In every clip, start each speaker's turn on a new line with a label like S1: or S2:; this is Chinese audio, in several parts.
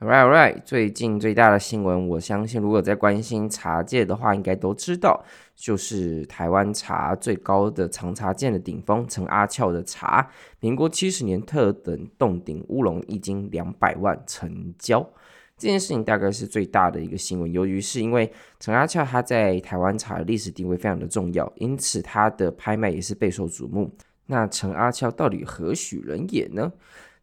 S1: Right, right. 最近最大的新闻，我相信如果在关心茶界的话，应该都知道，就是台湾茶最高的藏茶界的顶峰，陈阿俏的茶，民国七十年特等洞顶乌龙一斤两百万成交。这件事情大概是最大的一个新闻，由于是因为陈阿俏他在台湾茶历史地位非常的重要，因此他的拍卖也是备受瞩目。那陈阿俏到底何许人也呢？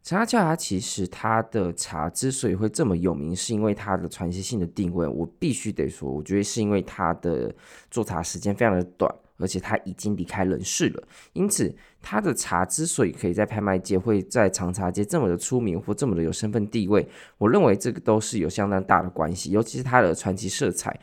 S1: 陈阿俏，他其实它的茶之所以会这么有名，是因为它的传奇性的定位。我必须得说，我觉得是因为它的做茶时间非常的短，而且他已经离开人世了。因此，他的茶之所以可以在拍卖界会在长茶界这么的出名或这么的有身份地位，我认为这个都是有相当大的关系，尤其是它的传奇色彩。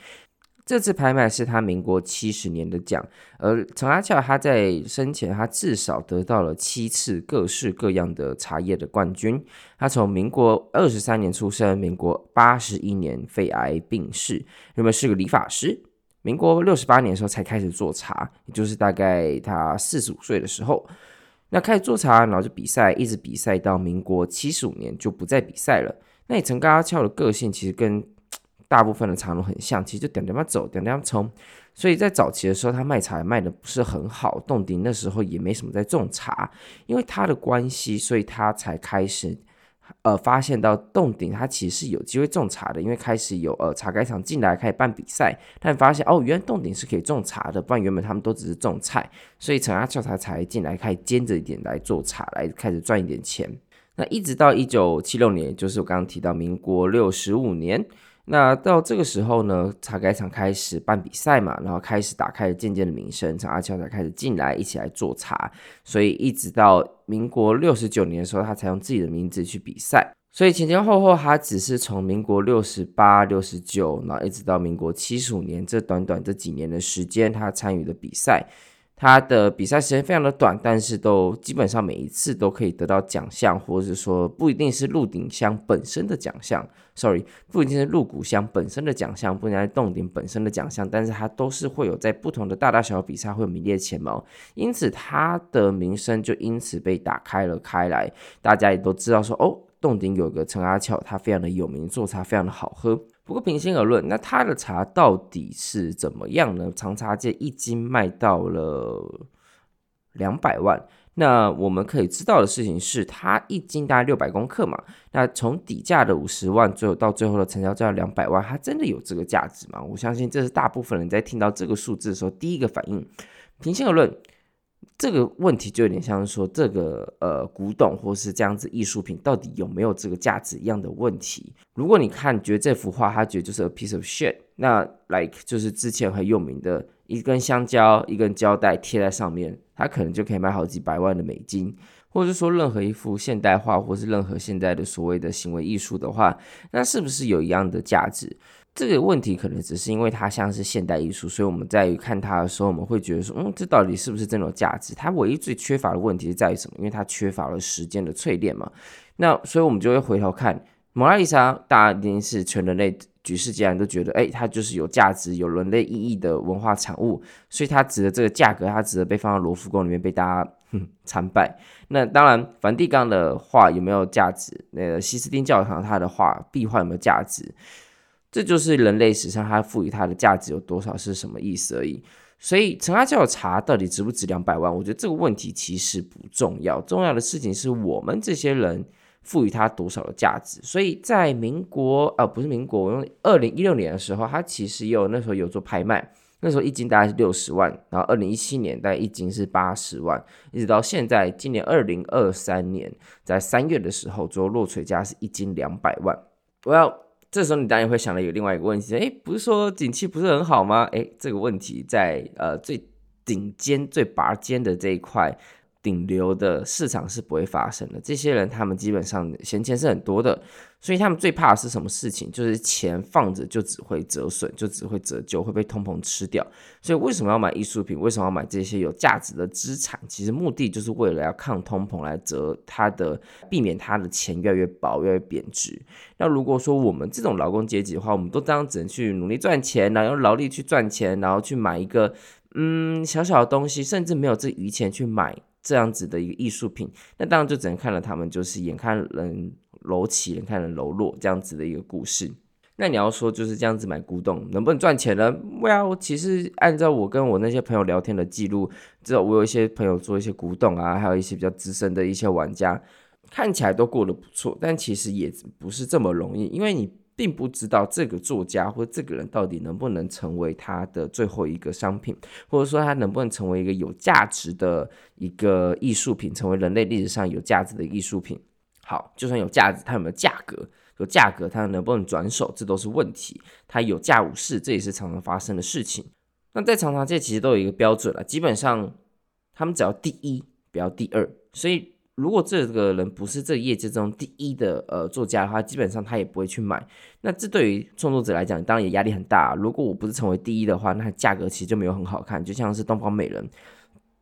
S1: 这次拍卖是他民国七十年的奖，而陈阿俏他在生前他至少得到了七次各式各样的茶叶的冠军。他从民国二十三年出生，民国八十一年肺癌病逝，原本是个理发师。民国六十八年的时候才开始做茶，也就是大概他四十五岁的时候，那开始做茶，然后就比赛，一直比赛到民国七十五年就不再比赛了。那陈阿俏的个性其实跟大部分的茶农很像，其实就点点嘛走，点点冲。所以在早期的时候，他卖茶也卖的不是很好。洞顶那时候也没什么在种茶，因为他的关系，所以他才开始呃发现到洞顶他其实是有机会种茶的，因为开始有呃茶改厂进来开始办比赛，但发现哦，原来洞顶是可以种茶的，不然原本他们都只是种菜。所以陈阿俏他才进来开始兼着一点来做茶，来开始赚一点钱。那一直到一九七六年，就是我刚刚提到民国六十五年。那到这个时候呢，茶改厂开始办比赛嘛，然后开始打开渐渐的名声，从阿乔才开始进来一起来做茶，所以一直到民国六十九年的时候，他才用自己的名字去比赛。所以前前后后，他只是从民国六十八、六十九，然后一直到民国七十五年这短短这几年的时间，他参与的比赛。他的比赛时间非常的短，但是都基本上每一次都可以得到奖项，或者是说不一定是鹿鼎香本身的奖项，sorry，不一定是鹿谷香本身的奖项，不一定是冻顶本身的奖项，但是它都是会有在不同的大大小小比赛会有名列前茅，因此他的名声就因此被打开了开来，大家也都知道说哦，冻顶有个陈阿俏，他非常的有名，做茶非常的好喝。不过平心而论，那他的茶到底是怎么样呢？长茶界一斤卖到了两百万。那我们可以知道的事情是，它一斤大概六百公克嘛。那从底价的五十万，最后到最后的成交价两百万，它真的有这个价值吗？我相信这是大部分人在听到这个数字的时候第一个反应。平心而论。这个问题就有点像是说，这个呃古董或是这样子艺术品到底有没有这个价值一样的问题。如果你看觉得这幅画，他觉得就是 a piece of shit，那 like 就是之前很有名的一根香蕉、一根胶带贴在上面，它可能就可以卖好几百万的美金。或者是说任何一幅现代画，或是任何现在的所谓的行为艺术的话，那是不是有一样的价值？这个问题可能只是因为它像是现代艺术，所以我们在于看它的时候，我们会觉得说，嗯，这到底是不是真的有价值？它唯一最缺乏的问题是在于什么？因为它缺乏了时间的淬炼嘛。那所以我们就会回头看蒙娜丽莎，大家一定是全人类举世皆然都觉得，哎，它就是有价值、有人类意义的文化产物，所以它值得这个价格，它值得被放到罗浮宫里面被大家哼参拜。那当然，梵蒂冈的画有没有价值？那个西斯丁教堂它的画壁画有没有价值？这就是人类史上它赋予它的价值有多少是什么意思而已。所以陈阿教查到底值不值两百万？我觉得这个问题其实不重要，重要的事情是我们这些人赋予它多少的价值。所以在民国呃不是民国，我用二零一六年的时候，它其实有那时候有做拍卖，那时候一斤大概是六十万，然后二零一七年大概一斤是八十万，一直到现在今年二零二三年在三月的时候，做落锤价是一斤两百万。我要。这时候你当然会想到有另外一个问题，哎，不是说景气不是很好吗？哎，这个问题在呃最顶尖、最拔尖的这一块顶流的市场是不会发生的。这些人他们基本上闲钱是很多的，所以他们最怕的是什么事情？就是钱放着就只会折损，就只会折旧，会被通膨吃掉。所以为什么要买艺术品？为什么要买这些有价值的资产？其实目的就是为了要抗通膨，来折它的，避免他的钱越来越薄，越来越贬值。那如果说我们这种劳工阶级的话，我们都这样只能去努力赚钱，然后用劳力去赚钱，然后去买一个嗯小小的东西，甚至没有这余钱去买。这样子的一个艺术品，那当然就只能看了他们就是眼看人楼起，眼看人楼落这样子的一个故事。那你要说就是这样子买古董能不能赚钱呢？Well，其实按照我跟我那些朋友聊天的记录，知道我有一些朋友做一些古董啊，还有一些比较资深的一些玩家，看起来都过得不错，但其实也不是这么容易，因为你。并不知道这个作家或这个人到底能不能成为他的最后一个商品，或者说他能不能成为一个有价值的一个艺术品，成为人类历史上有价值的艺术品。好，就算有价值，它有没有价格？有价格，它能不能转手？这都是问题。它有价无市，这也是常常发生的事情。那在常常界其实都有一个标准了，基本上他们只要第一，不要第二，所以。如果这个人不是这业界中第一的呃作家的话，基本上他也不会去买。那这对于创作者来讲，当然也压力很大。如果我不是成为第一的话，那价格其实就没有很好看。就像是东方美人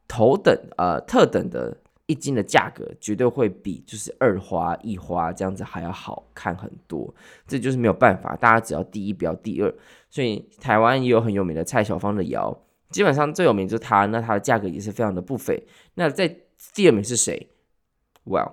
S1: 头等呃特等的一斤的价格，绝对会比就是二花一花这样子还要好看很多。这就是没有办法，大家只要第一不要第二。所以台湾也有很有名的蔡小芳的窑，基本上最有名就是他，那他的价格也是非常的不菲。那在第二名是谁？Well，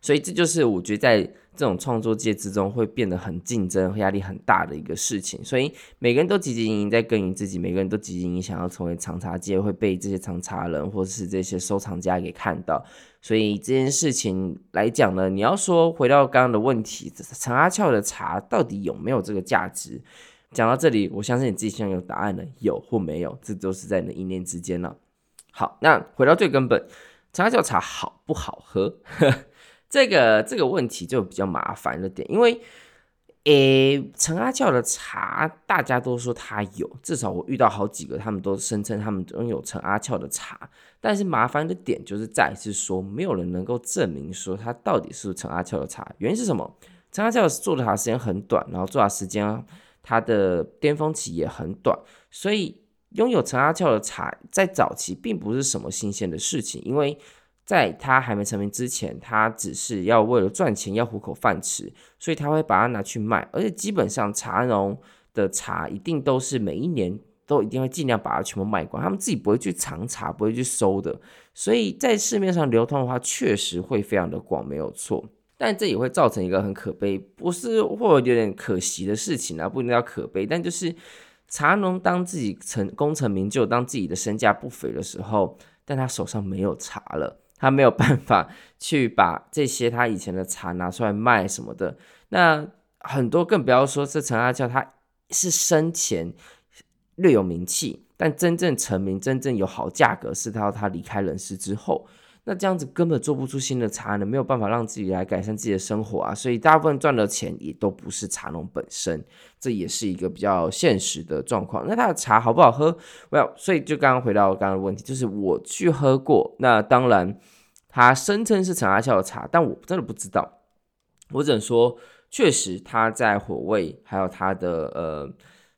S1: 所以这就是我觉得在这种创作界之中会变得很竞争、压力很大的一个事情。所以每个人都汲汲营营在耕耘自己，每个人都汲汲营营想要成为长茶界，会被这些长茶人或者是这些收藏家给看到。所以这件事情来讲呢，你要说回到刚刚的问题，陈阿俏的茶到底有没有这个价值？讲到这里，我相信你自己现在有答案了，有或没有，这都是在你的一念之间了。好，那回到最根本。陈阿俏茶好不好喝？这个这个问题就比较麻烦了点，因为，诶，陈阿俏的茶大家都说他有，至少我遇到好几个，他们都声称他们拥有陈阿俏的茶。但是麻烦的点就是在是说，没有人能够证明说他到底是陈阿俏的茶。原因是什么？陈阿俏做的茶时间很短，然后做茶时间它的巅峰期也很短，所以。拥有陈阿俏的茶，在早期并不是什么新鲜的事情，因为在他还没成名之前，他只是要为了赚钱，要糊口饭吃，所以他会把它拿去卖。而且基本上茶农的茶一定都是每一年都一定会尽量把它全部卖光，他们自己不会去藏茶，不会去收的。所以在市面上流通的话，确实会非常的广，没有错。但这也会造成一个很可悲，不是或者有点可惜的事情啊，不一定要可悲，但就是。茶农当自己成功成名就，当自己的身价不菲的时候，但他手上没有茶了，他没有办法去把这些他以前的茶拿出来卖什么的。那很多更不要说是陈阿娇，他是生前略有名气，但真正成名、真正有好价格，是到他离开人世之后。那这样子根本做不出新的茶呢，没有办法让自己来改善自己的生活啊，所以大部分赚的钱也都不是茶农本身，这也是一个比较现实的状况。那他的茶好不好喝？Well，所以就刚刚回到刚刚的问题，就是我去喝过，那当然他声称是陈阿俏的茶，但我真的不知道，我只能说确实他在火味还有他的呃。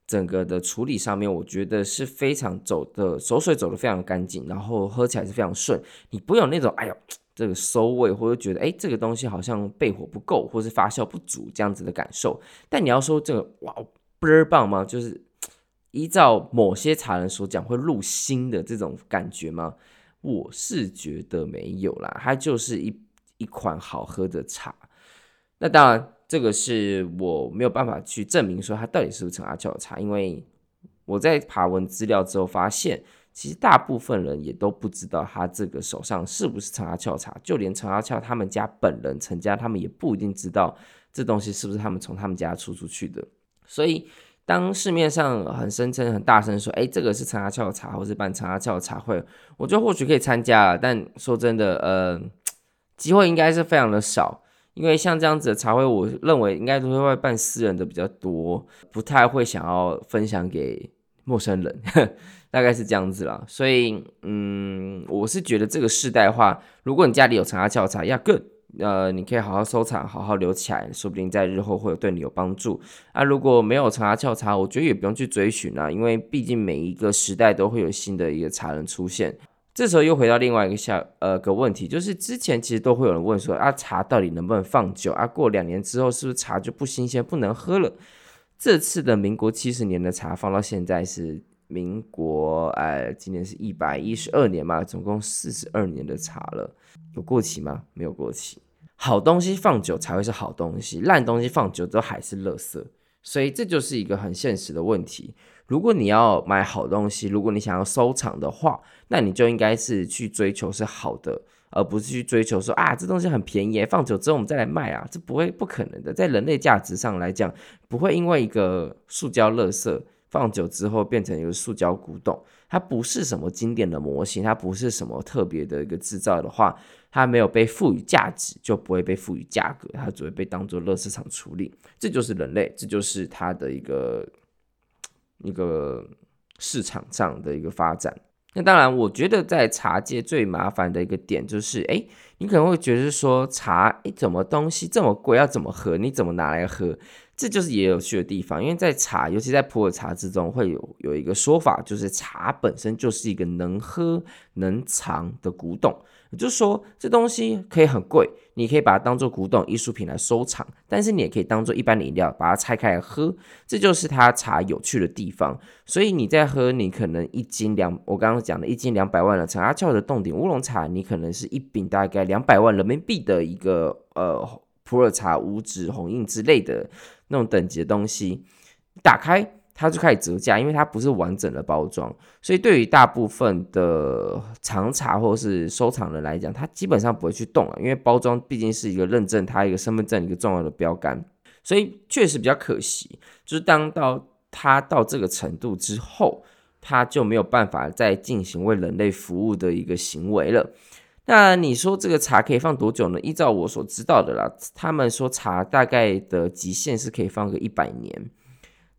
S1: 整个的处理上面，我觉得是非常走的走水走的非常干净，然后喝起来是非常顺。你不会有那种哎呦这个馊味，或者觉得哎这个东西好像焙火不够，或是发酵不足这样子的感受。但你要说这个哇倍儿棒吗？就是依照某些茶人所讲会入心的这种感觉吗？我是觉得没有啦，它就是一一款好喝的茶。那当然。这个是我没有办法去证明说他到底是不是陈阿俏的茶，因为我在爬文资料之后发现，其实大部分人也都不知道他这个手上是不是陈阿俏茶，就连陈阿俏他们家本人陈家，他们也不一定知道这东西是不是他们从他们家出出去的。所以当市面上很声称、很大声说，哎，这个是陈阿俏的茶，或是办陈阿俏的茶会，我觉得或许可以参加，但说真的，呃，机会应该是非常的少。因为像这样子的茶会，我认为应该都是会办私人的比较多，不太会想要分享给陌生人。大概是这样子啦。所以，嗯，我是觉得这个世代的话，如果你家里有陈阿俏茶，要更呃，你可以好好收藏，好好留起来，说不定在日后会有对你有帮助。啊，如果没有陈阿俏茶，我觉得也不用去追寻啊，因为毕竟每一个时代都会有新的一个茶人出现。这时候又回到另外一个小呃个问题，就是之前其实都会有人问说啊，茶到底能不能放久啊？过两年之后是不是茶就不新鲜不能喝了？这次的民国七十年的茶放到现在是民国哎，今年是一百一十二年嘛，总共四十二年的茶了，有过期吗？没有过期。好东西放久才会是好东西，烂东西放久都还是垃圾，所以这就是一个很现实的问题。如果你要买好东西，如果你想要收藏的话，那你就应该是去追求是好的，而不是去追求说啊，这东西很便宜，放久之后我们再来卖啊，这不会不可能的。在人类价值上来讲，不会因为一个塑胶垃圾放久之后变成一个塑胶古董，它不是什么经典的模型，它不是什么特别的一个制造的话。它没有被赋予价值，就不会被赋予价格，它只会被当做垃圾场处理。这就是人类，这就是它的一个一个市场上的一个发展。那当然，我觉得在茶界最麻烦的一个点就是，哎，你可能会觉得说茶，哎，怎么东西这么贵，要怎么喝？你怎么拿来喝？这就是也有趣的地方，因为在茶，尤其在普洱茶之中，会有有一个说法，就是茶本身就是一个能喝能藏的古董。就是说，这东西可以很贵，你可以把它当做古董艺术品来收藏，但是你也可以当做一般的饮料，把它拆开来喝，这就是它茶有趣的地方。所以你在喝，你可能一斤两，我刚刚讲的一斤两百万的陈阿俏的冻顶乌龙茶，你可能是一饼大概两百万人民币的一个呃普洱茶五指红印之类的那种等级的东西，打开。它就开始折价，因为它不是完整的包装，所以对于大部分的藏茶或是收藏人来讲，它基本上不会去动了，因为包装毕竟是一个认证，它一个身份证一个重要的标杆，所以确实比较可惜。就是当到它到这个程度之后，它就没有办法再进行为人类服务的一个行为了。那你说这个茶可以放多久呢？依照我所知道的啦，他们说茶大概的极限是可以放个一百年。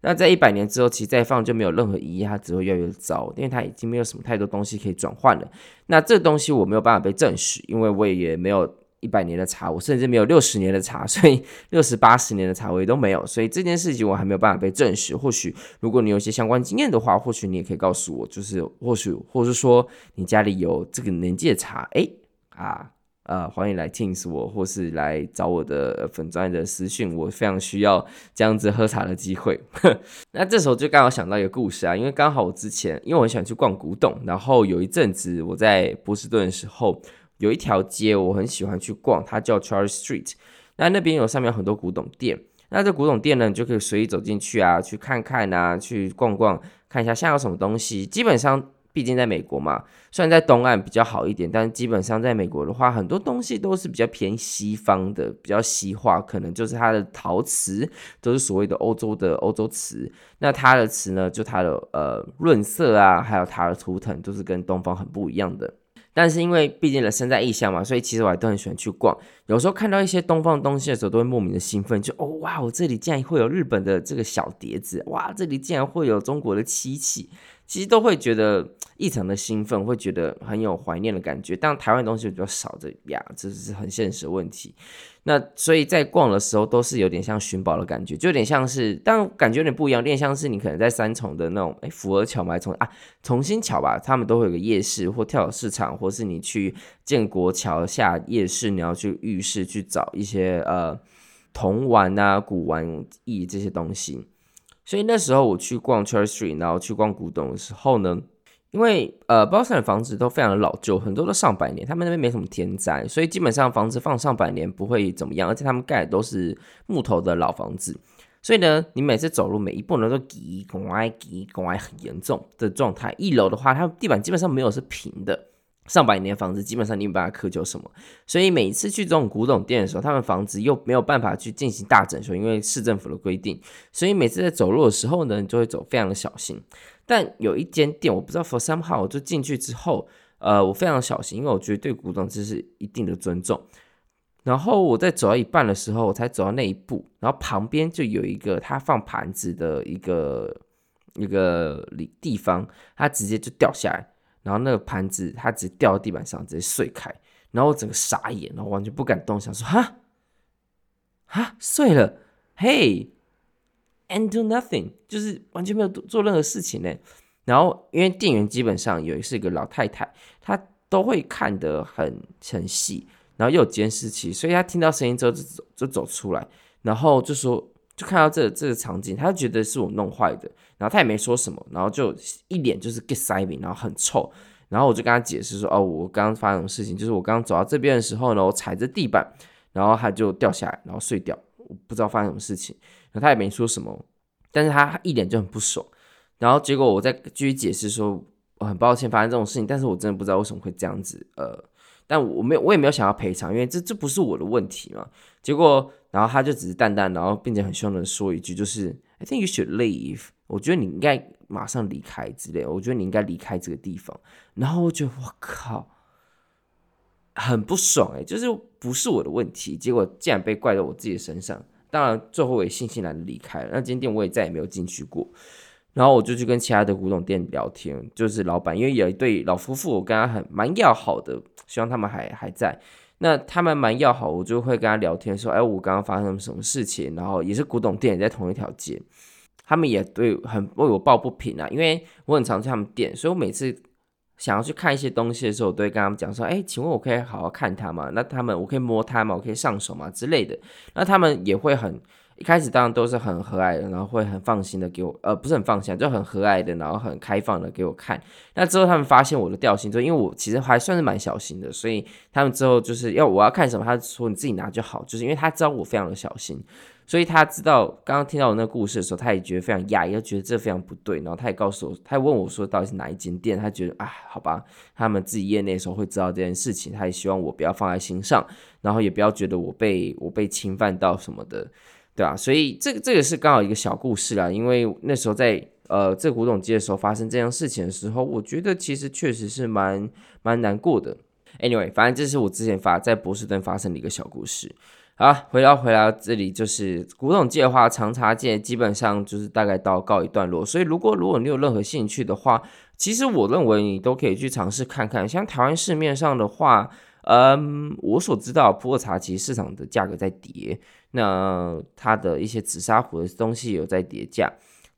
S1: 那在一百年之后，其实再放就没有任何意义，它只会越来越糟，因为它已经没有什么太多东西可以转换了。那这东西我没有办法被证实，因为我也没有一百年的茶，我甚至没有六十年的茶，所以 六十八十年的茶我也都没有，所以这件事情我还没有办法被证实。或许如果你有一些相关经验的话，或许你也可以告诉我，就是或许或是说你家里有这个年纪的茶，哎啊。呃，欢迎来 Teams 我，或是来找我的粉专的私讯，我非常需要这样子喝茶的机会。那这时候就刚好想到一个故事啊，因为刚好我之前，因为我很喜欢去逛古董，然后有一阵子我在波士顿的时候，有一条街我很喜欢去逛，它叫 Charles Street。那那边有上面有很多古董店，那这古董店呢，你就可以随意走进去啊，去看看啊，去逛逛，看一下现在有什么东西，基本上。毕竟在美国嘛，虽然在东岸比较好一点，但基本上在美国的话，很多东西都是比较偏西方的，比较西化，可能就是它的陶瓷都是所谓的欧洲的欧洲瓷。那它的瓷呢，就它的呃润色啊，还有它的图腾都是跟东方很不一样的。但是因为毕竟人身在异乡嘛，所以其实我还都很喜欢去逛。有时候看到一些东方的东西的时候，都会莫名的兴奋，就哦哇，我这里竟然会有日本的这个小碟子，哇，这里竟然会有中国的漆器。其实都会觉得异常的兴奋，会觉得很有怀念的感觉。但台湾东西比较少的呀，这是很现实的问题。那所以在逛的时候都是有点像寻宝的感觉，就有点像是，但感觉有点不一样，有点像是你可能在三重的那种，哎，福和桥嘛，重啊重新桥吧，他们都会有个夜市或跳蚤市场，或是你去建国桥下夜市，你要去浴室去找一些呃铜玩啊、古玩艺这些东西。所以那时候我去逛 Church Street，然后去逛古董的时候呢，因为呃，波士顿的房子都非常的老旧，很多都上百年，他们那边没什么天灾，所以基本上房子放上百年不会怎么样，而且他们盖的都是木头的老房子，所以呢，你每次走路每一步呢都挤拐挤拐很严重的状态。一楼的话，它地板基本上没有是平的。上百年房子，基本上你没办法苛求什么，所以每一次去这种古董店的时候，他们房子又没有办法去进行大整修，因为市政府的规定，所以每次在走路的时候呢，你就会走非常的小心。但有一间店，我不知道 for somehow，我就进去之后，呃，我非常小心，因为我觉得对古董这是一定的尊重。然后我在走到一半的时候，我才走到那一步，然后旁边就有一个他放盘子的一个一个地方，它直接就掉下来，然后那个盘子它直接掉到地板上，直接碎开，然后我整个傻眼，然后完全不敢动，想说哈，哈碎了，嘿，and do nothing，就是完全没有做任何事情呢。然后因为店员基本上有是一个老太太，她都会看得很很细，然后又有监视器，所以她听到声音之后就走就走出来，然后就说。就看到这、这个场景，他就觉得是我弄坏的，然后他也没说什么，然后就一脸就是 get 塞饼，然后很臭，然后我就跟他解释说，哦，我刚刚发生什么事情，就是我刚刚走到这边的时候呢，我踩着地板，然后他就掉下来，然后碎掉，我不知道发生什么事情，然后他也没说什么，但是他一脸就很不爽，然后结果我再继续解释说，我很抱歉发生这种事情，但是我真的不知道为什么会这样子，呃，但我没有，我也没有想要赔偿，因为这这不是我的问题嘛，结果。然后他就只是淡淡，然后并且很凶的说一句，就是 I think you should leave。我觉得你应该马上离开之类。我觉得你应该离开这个地方。然后我觉得我靠，很不爽哎，就是不是我的问题，结果竟然被怪到我自己的身上。当然最后我也悻悻然的离开了。那间店我也再也没有进去过。然后我就去跟其他的古董店聊天，就是老板，因为有一对老夫妇，我跟他很蛮要好的，希望他们还还在。那他们蛮要好，我就会跟他聊天说，哎，我刚刚发生什么事情，然后也是古董店也，在同一条街，他们也对很为我抱不平啊，因为我很常去他们店，所以我每次想要去看一些东西的时候，我都会跟他们讲说，哎，请问我可以好好看它吗？那他们我可以摸它吗？我可以上手吗？之类的，那他们也会很。一开始当然都是很和蔼的，然后会很放心的给我，呃，不是很放心，就很和蔼的，然后很开放的给我看。那之后他们发现我的调性之后，因为我其实还算是蛮小心的，所以他们之后就是要我要看什么，他说你自己拿就好，就是因为他知道我非常的小心，所以他知道刚刚听到我那个故事的时候，他也觉得非常讶异，又觉得这非常不对，然后他也告诉我，他也问我说到底是哪一间店，他觉得啊，好吧，他们自己业内的时候会知道这件事情，他也希望我不要放在心上，然后也不要觉得我被我被侵犯到什么的。对啊，所以这个这个是刚好一个小故事啦。因为那时候在呃这古董街的时候发生这样事情的时候，我觉得其实确实是蛮蛮难过的。Anyway，反正这是我之前发在波士顿发生的一个小故事。好，回到回到这里，就是古董界的话，长茶界基本上就是大概到告一段落。所以如果如果你有任何兴趣的话，其实我认为你都可以去尝试看看。像台湾市面上的话，嗯，我所知道普洱茶其实市场的价格在跌。那它的一些紫砂壶的东西有在跌价，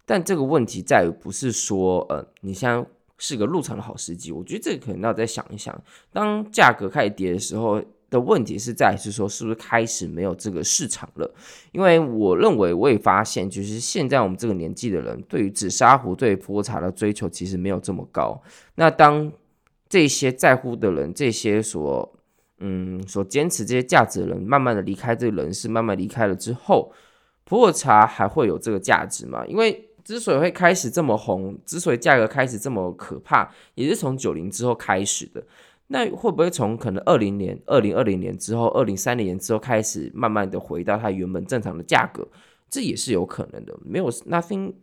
S1: 但这个问题在于不是说，呃，你现在是个入场的好时机。我觉得这个可能要再想一想，当价格开始跌的时候的问题是在是说，是不是开始没有这个市场了？因为我认为我也发现，就是现在我们这个年纪的人，对于紫砂壶、对普洱茶的追求其实没有这么高。那当这些在乎的人，这些所嗯，所坚持这些价值的人，慢慢的离开这个人世，慢慢离开了之后，普洱茶还会有这个价值吗？因为之所以会开始这么红，之所以价格开始这么可怕，也是从九零之后开始的。那会不会从可能二零年、二零二零年之后、二零三零年之后开始，慢慢的回到它原本正常的价格？这也是有可能的。没有 nothing。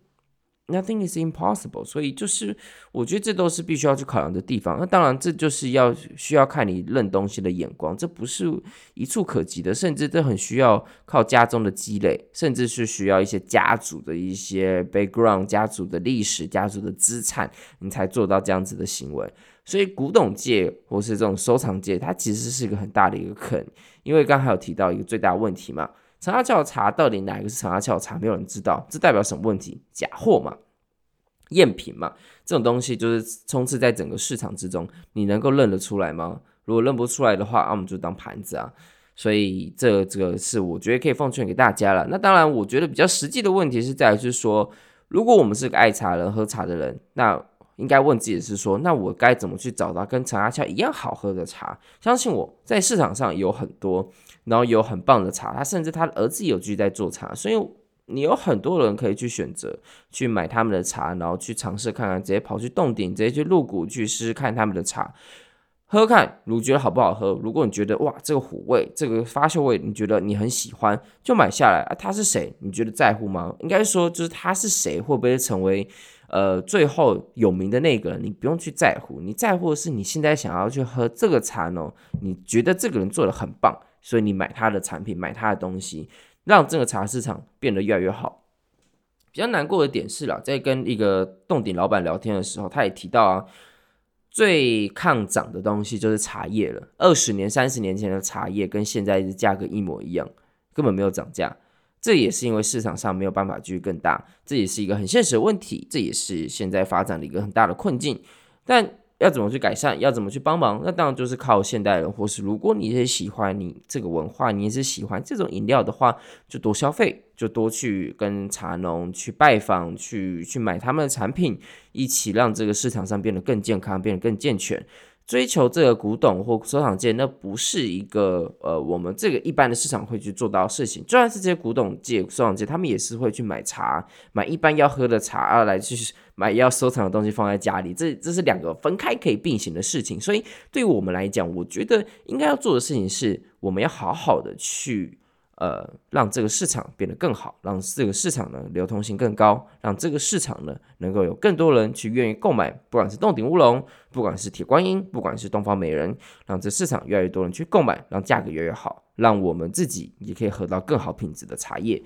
S1: Nothing is impossible，所以就是我觉得这都是必须要去考量的地方。那当然，这就是要需要看你认东西的眼光，这不是一触可及的，甚至这很需要靠家中的积累，甚至是需要一些家族的一些 background、家族的历史、家族的资产，你才做到这样子的行为。所以古董界或是这种收藏界，它其实是一个很大的一个坑，因为刚才有提到一个最大问题嘛。陈阿俏茶到底哪一个是陈阿俏茶？没有人知道，这代表什么问题？假货嘛，赝品嘛，这种东西就是充斥在整个市场之中，你能够认得出来吗？如果认不出来的话，那、我们就当盘子啊。所以这这个是我觉得可以奉劝给大家了。那当然，我觉得比较实际的问题是在于是说，如果我们是个爱茶人、喝茶的人，那应该问自己是说，那我该怎么去找到跟陈阿俏一样好喝的茶？相信我在市场上有很多。然后有很棒的茶，他甚至他的儿子有继续在做茶，所以你有很多人可以去选择去买他们的茶，然后去尝试看看，直接跑去洞顶，直接去入股去试试看他们的茶，喝看，如果觉得好不好喝？如果你觉得哇，这个虎味，这个发酵味，你觉得你很喜欢，就买下来啊。他是谁？你觉得在乎吗？应该说就是他是谁，会不会成为呃最后有名的那个人？你不用去在乎，你在乎的是你现在想要去喝这个茶呢？你觉得这个人做得很棒。所以你买他的产品，买他的东西，让这个茶市场变得越来越好。比较难过的点是啦，在跟一个洞顶老板聊天的时候，他也提到啊，最抗涨的东西就是茶叶了。二十年、三十年前的茶叶跟现在的价格一模一样，根本没有涨价。这也是因为市场上没有办法继续更大，这也是一个很现实的问题，这也是现在发展的一个很大的困境。但要怎么去改善？要怎么去帮忙？那当然就是靠现代人，或是如果你也喜欢你这个文化，你也是喜欢这种饮料的话，就多消费，就多去跟茶农去拜访，去去买他们的产品，一起让这个市场上变得更健康，变得更健全。追求这个古董或收藏界，那不是一个呃，我们这个一般的市场会去做到的事情。就算是这些古董界、收藏界，他们也是会去买茶，买一般要喝的茶，啊，来去买要收藏的东西放在家里。这这是两个分开可以并行的事情。所以对于我们来讲，我觉得应该要做的事情是，我们要好好的去。呃，让这个市场变得更好，让这个市场呢流通性更高，让这个市场呢能够有更多人去愿意购买，不管是洞顶乌龙，不管是铁观音，不管是东方美人，让这市场越来越多人去购买，让价格越来越好，让我们自己也可以喝到更好品质的茶叶，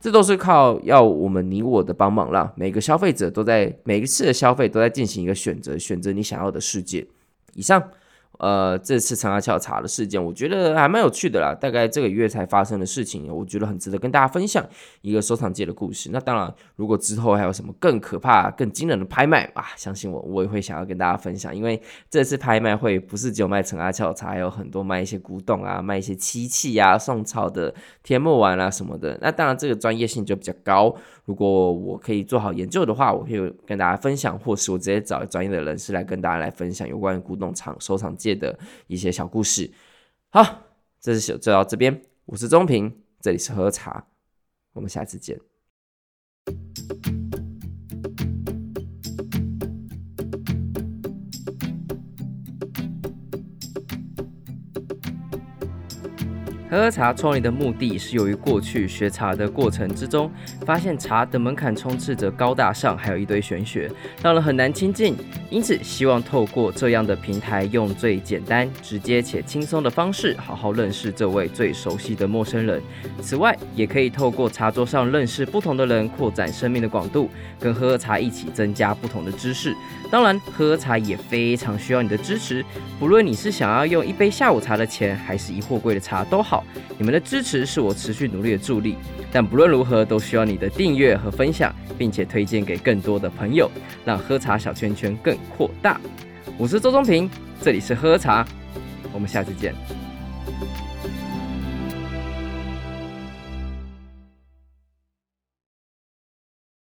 S1: 这都是靠要我们你我的帮忙，啦每个消费者都在每一次的消费都在进行一个选择，选择你想要的世界。以上。呃，这次陈阿俏茶的事件，我觉得还蛮有趣的啦。大概这个月才发生的事情，我觉得很值得跟大家分享一个收藏界的故事。那当然，如果之后还有什么更可怕、更惊人的拍卖啊，相信我，我也会想要跟大家分享。因为这次拍卖会不是只有卖陈阿俏茶，还有很多卖一些古董啊，卖一些漆器啊、宋朝的天目丸啊什么的。那当然，这个专业性就比较高。如果我可以做好研究的话，我可以跟大家分享，或是我直接找专业的人士来跟大家来分享有关于古董藏收藏界的一些小故事。好，这是就到这边，我是中平，这里是喝茶，我们下次见。喝茶创立的目的是由于过去学茶的过程之中，发现茶的门槛充斥着高大上，还有一堆玄学，让人很难亲近。因此，希望透过这样的平台，用最简单、直接且轻松的方式，好好认识这位最熟悉的陌生人。此外，也可以透过茶桌上认识不同的人，扩展生命的广度，跟喝喝茶一起增加不同的知识。当然，喝喝茶也非常需要你的支持，不论你是想要用一杯下午茶的钱，还是一货柜的茶都好。你们的支持是我持续努力的助力，但不论如何，都需要你的订阅和分享，并且推荐给更多的朋友，让喝茶小圈圈更扩大。我是周中平，这里是喝茶，我们下次见。